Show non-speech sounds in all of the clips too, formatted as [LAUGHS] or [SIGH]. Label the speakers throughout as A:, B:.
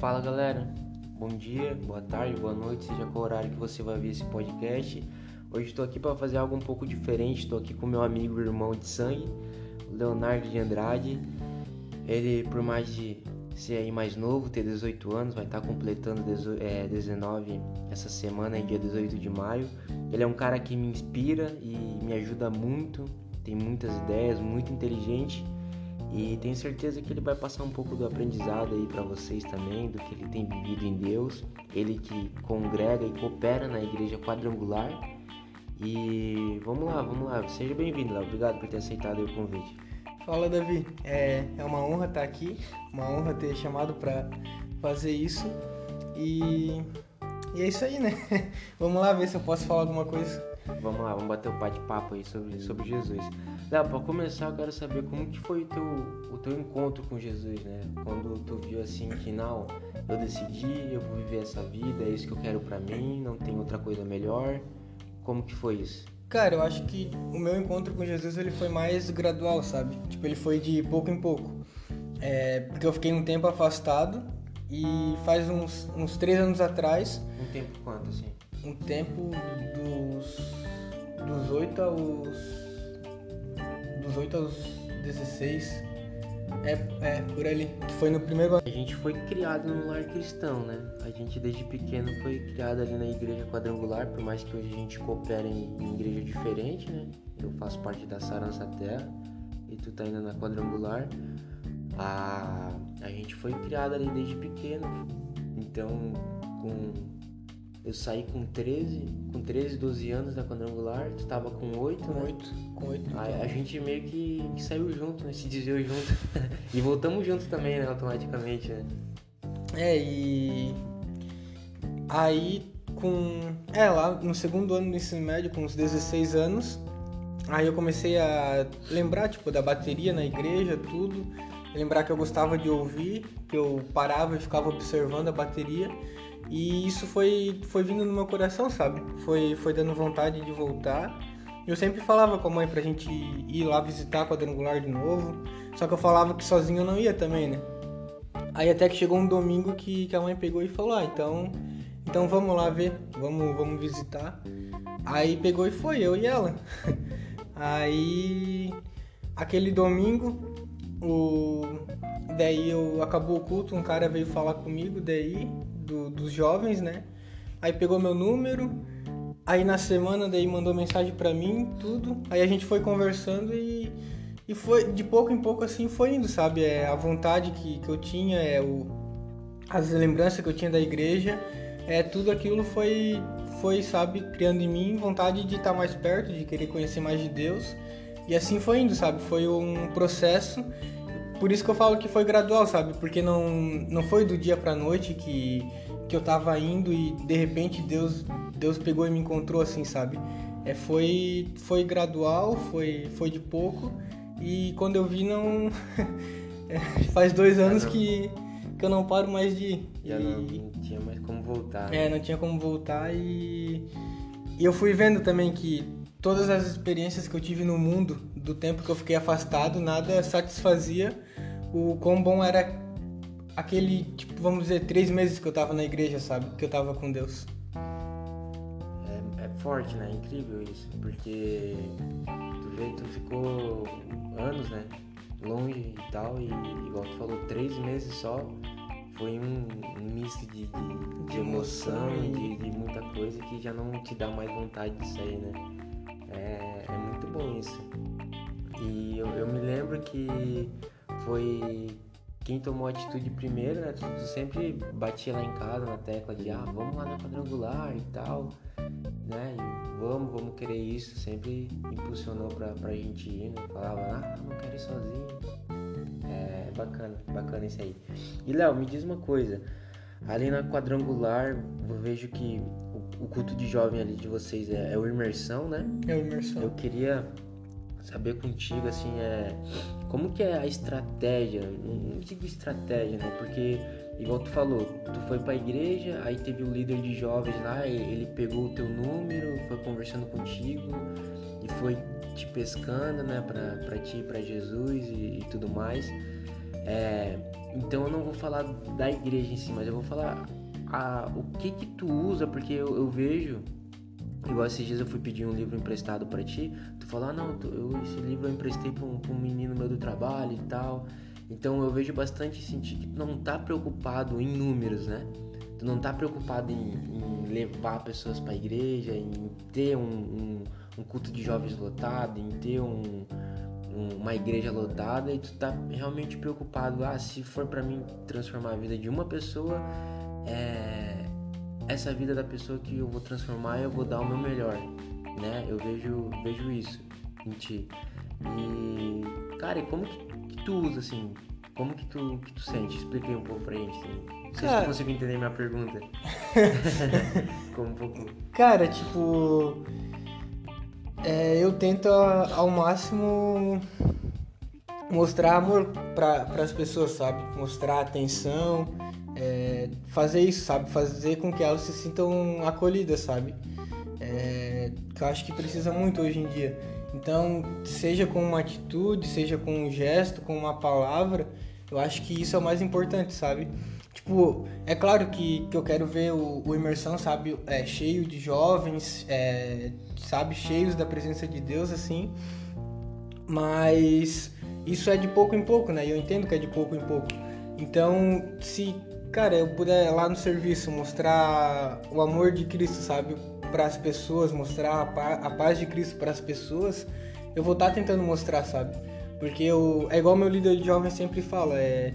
A: Fala galera, bom dia, boa tarde, boa noite, seja qual horário que você vai ver esse podcast. Hoje estou aqui para fazer algo um pouco diferente. Estou aqui com meu amigo e irmão de sangue, Leonardo de Andrade. Ele, por mais de ser aí mais novo, ter 18 anos, vai estar completando 19 essa semana, dia 18 de maio. Ele é um cara que me inspira e me ajuda muito, tem muitas ideias, muito inteligente e tenho certeza que ele vai passar um pouco do aprendizado aí para vocês também, do que ele tem vivido em Deus. Ele que congrega e coopera na igreja quadrangular. E vamos lá, vamos lá. Seja bem-vindo, Léo. Obrigado por ter aceitado o convite.
B: Fala, Davi. É, é uma honra estar aqui, uma honra ter chamado para fazer isso. E, e é isso aí, né? [LAUGHS] vamos lá ver se eu posso falar alguma coisa.
A: Vamos lá, vamos bater o um bate-papo aí sobre, sobre Jesus. Léo, para começar, eu quero saber como que foi o teu, o teu encontro com Jesus, né? Quando tu viu assim que não, eu decidi, eu vou viver essa vida, é isso que eu quero para mim, não tem outra coisa melhor. Como que foi isso?
B: Cara, eu acho que o meu encontro com Jesus ele foi mais gradual, sabe? Tipo, ele foi de pouco em pouco. É, porque eu fiquei um tempo afastado e faz uns, uns três anos atrás.
A: Um tempo quanto, assim?
B: Um tempo dos, dos 8 aos. dos 8 aos 16. É, é, por ali. Que foi no primeiro ano.
A: A gente foi criado no lar cristão, né? A gente desde pequeno foi criado ali na igreja quadrangular, por mais que hoje a gente coopere em, em igreja diferente, né? Eu faço parte da Sarança Terra e tu tá indo na quadrangular. A, a gente foi criado ali desde pequeno. Então, com eu saí com 13, com 13, 12 anos da quadrangular, tu tava com 8,
B: com
A: né?
B: 8, com 8.
A: A, a, gente meio que, que, saiu junto, né? Se desviou junto. [LAUGHS] e voltamos juntos também, né? Automaticamente, né?
B: É, e aí com. É, lá no segundo ano do ensino médio, com uns 16 anos, aí eu comecei a lembrar, tipo, da bateria na igreja, tudo. Lembrar que eu gostava de ouvir, que eu parava e ficava observando a bateria. E isso foi, foi vindo no meu coração, sabe? Foi, foi dando vontade de voltar. Eu sempre falava com a mãe pra gente ir lá visitar quadrangular de novo. Só que eu falava que sozinho eu não ia também, né? Aí até que chegou um domingo que, que a mãe pegou e falou, ah, então, então vamos lá ver, vamos, vamos visitar. Aí pegou e foi, eu e ela. [LAUGHS] Aí aquele domingo, o daí eu acabou o culto, um cara veio falar comigo daí do, dos jovens, né? Aí pegou meu número, aí na semana daí mandou mensagem para mim, tudo. Aí a gente foi conversando e, e foi de pouco em pouco assim foi indo, sabe? É a vontade que, que eu tinha, é o as lembranças que eu tinha da igreja, é tudo aquilo foi foi, sabe, criando em mim vontade de estar mais perto, de querer conhecer mais de Deus. E assim foi indo, sabe? Foi um processo por isso que eu falo que foi gradual, sabe? Porque não, não foi do dia pra noite que, que eu tava indo e de repente Deus, Deus pegou e me encontrou assim, sabe? É, foi, foi gradual, foi, foi de pouco e quando eu vi não. [LAUGHS] É, faz dois anos que, que eu não paro mais de ir.
A: Já e... não, não tinha mais como voltar.
B: Né? É, não tinha como voltar e. E eu fui vendo também que todas as experiências que eu tive no mundo, do tempo que eu fiquei afastado, nada satisfazia o quão bom era aquele, tipo, vamos dizer, três meses que eu tava na igreja, sabe? Que eu tava com Deus.
A: É, é forte, né? É incrível isso, porque tu vê, tu ficou anos, né? Longe e tal, e igual tu falou, três meses só foi um, um misto de, de, de emoção e de, de, muita coisa que já não te dá mais vontade de sair, né? É, é muito bom isso. E eu, eu me lembro que foi quem tomou a atitude primeiro, né? Tu, tu, sempre batia lá em casa na tecla de ah, vamos lá na quadrangular e tal, né? E vamos, vamos querer isso, sempre impulsionou pra, pra gente ir, né? Falava, ah, não quero ir sozinho. É bacana, bacana isso aí. E Léo, me diz uma coisa, ali na quadrangular eu vejo que o, culto de jovem ali de vocês é, é o imersão, né?
B: É o imersão.
A: Eu queria saber contigo, assim, é como que é a estratégia? Não digo estratégia, né? Porque, igual tu falou, tu foi pra igreja, aí teve o líder de jovens lá, ele pegou o teu número, foi conversando contigo e foi te pescando, né, pra, pra ti, pra Jesus e, e tudo mais. É, então eu não vou falar da igreja em si, mas eu vou falar a, o que que tu usa, porque eu, eu vejo Igual esses dias eu fui pedir um livro emprestado para ti, tu falou, ah, não, eu, esse livro eu emprestei pra um, pra um menino meu do trabalho e tal. Então eu vejo bastante sentir que tu não tá preocupado em números, né? Tu não tá preocupado em, em levar pessoas para a igreja, em ter um, um, um, culto de jovens lotado, em ter um, uma igreja lotada e tu tá realmente preocupado, ah, se for para mim transformar a vida de uma pessoa, é essa vida da pessoa que eu vou transformar, eu vou dar o meu melhor, né? Eu vejo, vejo isso em ti. E, cara, e como que, que tu usa, assim? Como que tu, que tu sente? Explica aí um pouco pra gente, assim. Não sei cara... se tu conseguiu entender minha pergunta. [LAUGHS] como um pouco...
B: Cara, tipo... É, eu tento ao máximo mostrar amor para as pessoas, sabe? Mostrar atenção, fazer isso, sabe? Fazer com que elas se sintam acolhidas, sabe? É, que eu acho que precisa muito hoje em dia. Então, seja com uma atitude, seja com um gesto, com uma palavra, eu acho que isso é o mais importante, sabe? Tipo, é claro que, que eu quero ver o, o Imersão, sabe, é, cheio de jovens, é, sabe, cheios da presença de Deus, assim, mas isso é de pouco em pouco, né? Eu entendo que é de pouco em pouco. Então, se cara, eu puder lá no serviço mostrar o amor de Cristo, sabe, para as pessoas, mostrar a paz de Cristo para as pessoas, eu vou estar tá tentando mostrar, sabe? Porque eu, é igual meu líder de jovens sempre fala, é,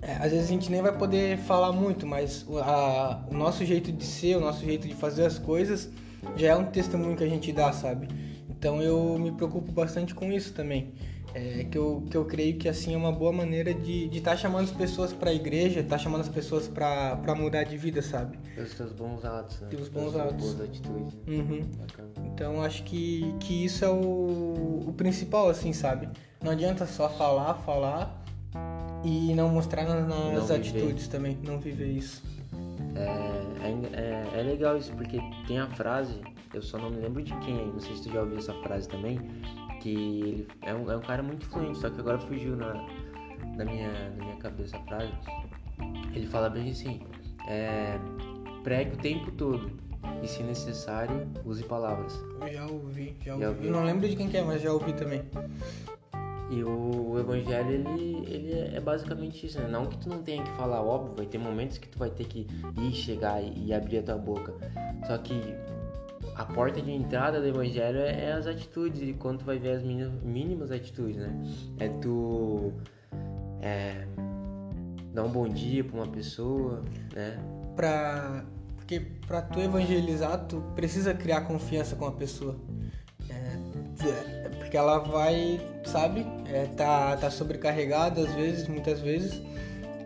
B: é, às vezes a gente nem vai poder falar muito, mas a, o nosso jeito de ser, o nosso jeito de fazer as coisas já é um testemunho que a gente dá, sabe? Então eu me preocupo bastante com isso também. É, que, eu, que eu creio que assim é uma boa maneira de estar tá chamando as pessoas para a igreja, estar tá chamando as pessoas para mudar de vida, sabe?
A: Pelos teus bons atos, né?
B: Pelos bons atos.
A: boas atitudes.
B: Uhum. Então acho que, que isso é o, o principal, assim, sabe? Não adianta só falar, falar e não mostrar nas, nas não atitudes também, não viver isso.
A: É, é, é, é legal isso, porque tem a frase, eu só não me lembro de quem, não sei se tu já ouviu essa frase também, que ele é um, é um cara muito influente, só que agora fugiu na, na, minha, na minha cabeça a frase. Ele fala bem assim, é, pregue o tempo todo e se necessário, use palavras.
B: Eu já ouvi, já, já ouvi. ouvi. Eu não lembro de quem que é, mas já ouvi também.
A: E o, o evangelho, ele, ele é basicamente isso, né? Não que tu não tenha que falar, óbvio, vai ter momentos que tu vai ter que ir, chegar e, e abrir a tua boca. Só que a porta de entrada do evangelho é, é as atitudes e quando tu vai ver as mínimas atitudes, né? É tu é, dar um bom dia para uma pessoa, né?
B: Pra, porque para tu evangelizar, tu precisa criar confiança com a pessoa. É, é, porque ela vai, sabe, é, tá, tá sobrecarregada às vezes, muitas vezes.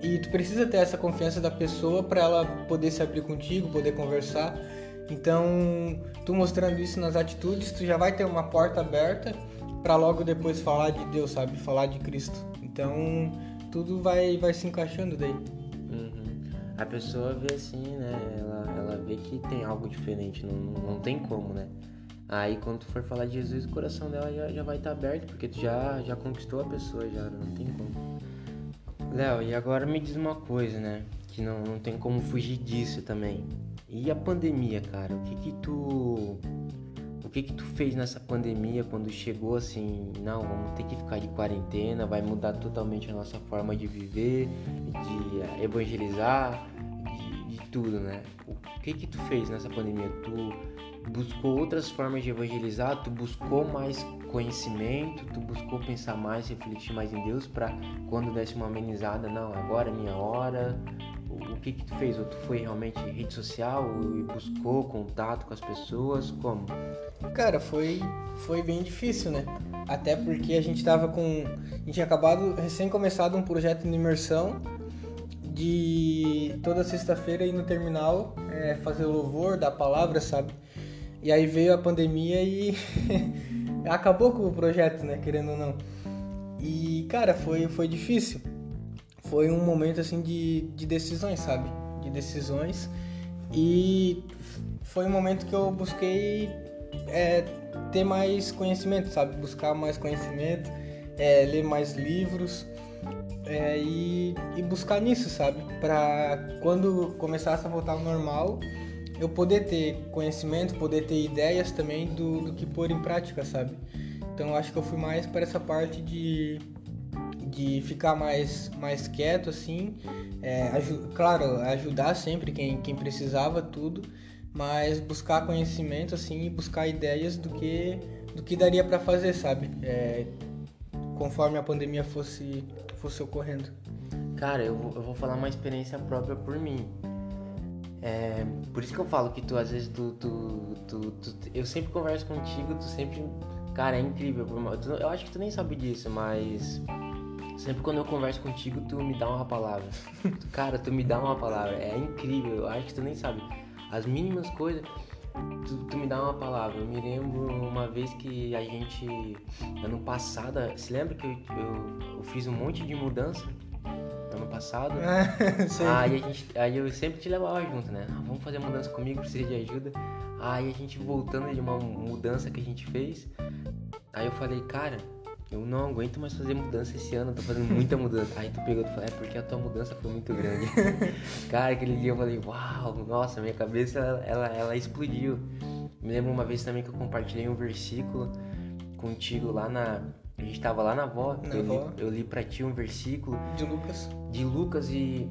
B: E tu precisa ter essa confiança da pessoa para ela poder se abrir contigo, poder conversar. Então, tu mostrando isso nas atitudes, tu já vai ter uma porta aberta para logo depois falar de Deus, sabe? Falar de Cristo. Então, tudo vai, vai se encaixando daí.
A: Uhum. A pessoa vê assim, né? Ela, ela vê que tem algo diferente, não, não tem como, né? Aí quando tu for falar de Jesus, o coração dela já, já vai estar tá aberto, porque tu já, já conquistou a pessoa, já não tem como. Léo, e agora me diz uma coisa, né? Que não, não tem como fugir disso também. E a pandemia, cara? O que que tu o que que tu fez nessa pandemia quando chegou assim, não, vamos ter que ficar de quarentena, vai mudar totalmente a nossa forma de viver, de evangelizar, de, de tudo, né? O que que tu fez nessa pandemia? Tu buscou outras formas de evangelizar, tu buscou mais conhecimento, tu buscou pensar mais, refletir mais em Deus para quando desse uma amenizada, não, agora é minha hora, o que que tu fez? Ou tu foi realmente rede social e buscou contato com as pessoas? Como?
B: Cara, foi, foi bem difícil, né? Até porque a gente tava com... A gente tinha acabado, recém começado um projeto de imersão de toda sexta-feira ir no terminal é, fazer louvor, dar palavra, sabe? E aí veio a pandemia e [LAUGHS] acabou com o projeto, né? Querendo ou não. E, cara, foi, foi difícil foi um momento assim de, de decisões, sabe? De decisões. E foi um momento que eu busquei é, ter mais conhecimento, sabe? Buscar mais conhecimento, é, ler mais livros. é, e, e buscar nisso, sabe? Pra quando começasse a voltar ao normal, eu poder ter conhecimento, poder ter ideias também do, do que pôr em prática, sabe? Então acho que eu fui mais para essa parte de, de ficar mais, mais quieto, assim. É, claro, ajudar sempre quem, quem precisava, tudo. Mas buscar conhecimento, assim, e buscar ideias do que, do que daria para fazer, sabe? É, conforme a pandemia fosse, fosse ocorrendo.
A: Cara, eu vou, eu vou falar uma experiência própria por mim. É, por isso que eu falo que tu, às vezes, tu, tu, tu, tu, eu sempre converso contigo, tu sempre Cara, é incrível. Eu acho que tu nem sabe disso, mas sempre quando eu converso contigo, tu me dá uma palavra. [LAUGHS] Cara, tu me dá uma palavra. É incrível. Eu acho que tu nem sabe. As mínimas coisas, tu, tu me dá uma palavra. Eu me lembro uma vez que a gente, ano passado, se lembra que eu, eu, eu fiz um monte de mudança? ano passado. [LAUGHS] aí, a gente, aí eu sempre te levava junto, né? Ah, vamos fazer mudança comigo, precisa de ajuda. Aí a gente voltando de uma mudança que a gente fez. Aí eu falei, cara, eu não aguento mais fazer mudança esse ano, tô fazendo muita [LAUGHS] mudança. Aí tu pegou e falou, é porque a tua mudança foi muito grande. [LAUGHS] cara, aquele dia eu falei, uau, nossa, minha cabeça ela, ela, explodiu. Me lembro uma vez também que eu compartilhei um versículo contigo lá na, a gente tava lá na avó,
B: na
A: eu,
B: avó.
A: Li, eu li pra ti um versículo.
B: De Lucas.
A: De Lucas e.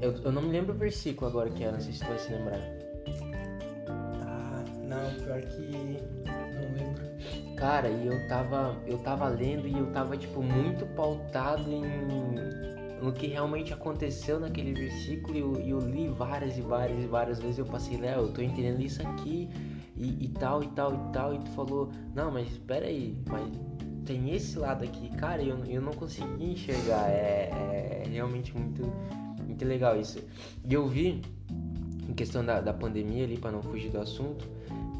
A: Eu, eu não me lembro o versículo agora que era, não sei se tu vai se lembrar.
B: Ah, não, pior que.
A: Cara, e eu tava. Eu tava lendo e eu tava, tipo, muito pautado em. No que realmente aconteceu naquele versículo e eu, eu li várias e várias e várias vezes. Eu passei, Léo, eu tô entendendo isso aqui e, e tal e tal e tal. E tu falou, não, mas espera aí, mas tem esse lado aqui, cara, eu, eu não consegui enxergar. É, é realmente muito, muito legal isso. E eu vi, em questão da, da pandemia ali, para não fugir do assunto,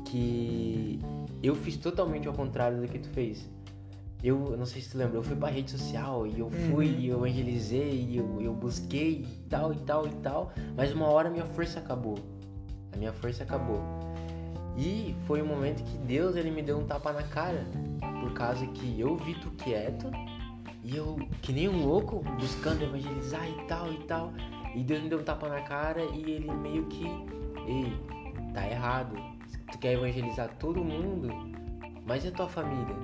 A: que eu fiz totalmente ao contrário do que tu fez. Eu, não sei se tu lembra, eu fui pra rede social e eu fui, uhum. eu evangelizei, e eu, eu busquei e tal e tal e tal, mas uma hora minha força acabou. A minha força acabou. E foi um momento que Deus ele me deu um tapa na cara por causa que eu vi tu quieto e eu, que nem um louco, buscando evangelizar e tal e tal. E Deus me deu um tapa na cara e ele meio que, ei, tá errado. Tu quer evangelizar todo mundo, mas e a tua família?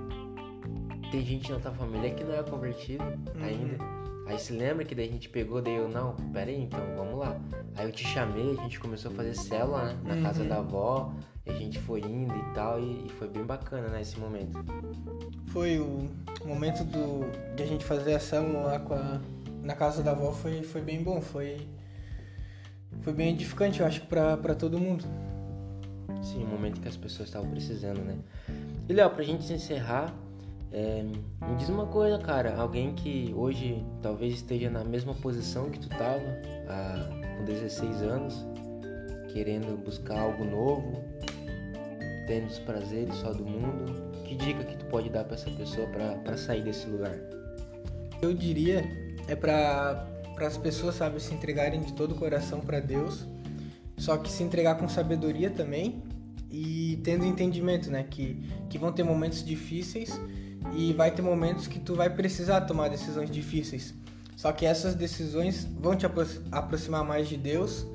A: Tem gente na tua família que não é convertido uhum. ainda. Aí se lembra que daí a gente pegou, daí eu, não, pera aí então, vamos lá. Aí eu te chamei, a gente começou a fazer célula, né? Na uhum. casa da avó. E a gente foi indo e tal, e, e foi bem bacana, né, esse momento.
B: Foi o momento do, de a gente fazer a célula lá com a, na casa da avó foi, foi bem bom, foi, foi bem edificante, eu acho, pra, pra todo mundo.
A: Sim, o momento que as pessoas estavam precisando, né? E Léo, pra gente encerrar, é, me diz uma coisa, cara, alguém que hoje talvez esteja na mesma posição que tu tava, há, com 16 anos, querendo buscar algo novo, tendo os prazeres só do mundo, que dica que tu pode dar para essa pessoa para sair desse lugar?
B: Eu diria é para as pessoas, sabe, se entregarem de todo o coração para Deus, só que se entregar com sabedoria também e tendo entendimento, né, que que vão ter momentos difíceis e vai ter momentos que tu vai precisar tomar decisões difíceis. Só que essas decisões vão te aproximar mais de Deus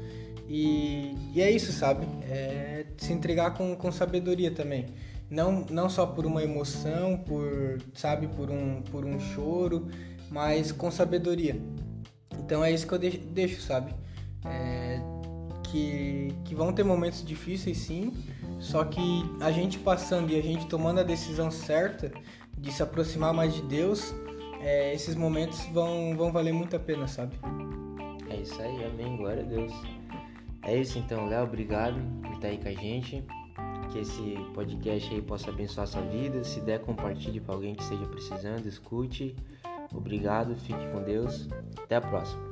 B: e, e é isso, sabe? É se entregar com, com sabedoria também. Não, não só por uma emoção, por, sabe, por um, por um choro, mas com sabedoria. Então é isso que eu deixo, sabe? É, que, que vão ter momentos difíceis sim, só que a gente passando e a gente tomando a decisão certa de se aproximar mais de Deus, é, esses momentos vão, vão valer muito a pena, sabe?
A: É isso aí, amém, glória a Deus. É isso então, Léo, obrigado por estar aí com a gente. Que esse podcast aí possa abençoar a sua vida. Se der, compartilhe para alguém que esteja precisando, escute. Obrigado, fique com Deus. Até a próxima.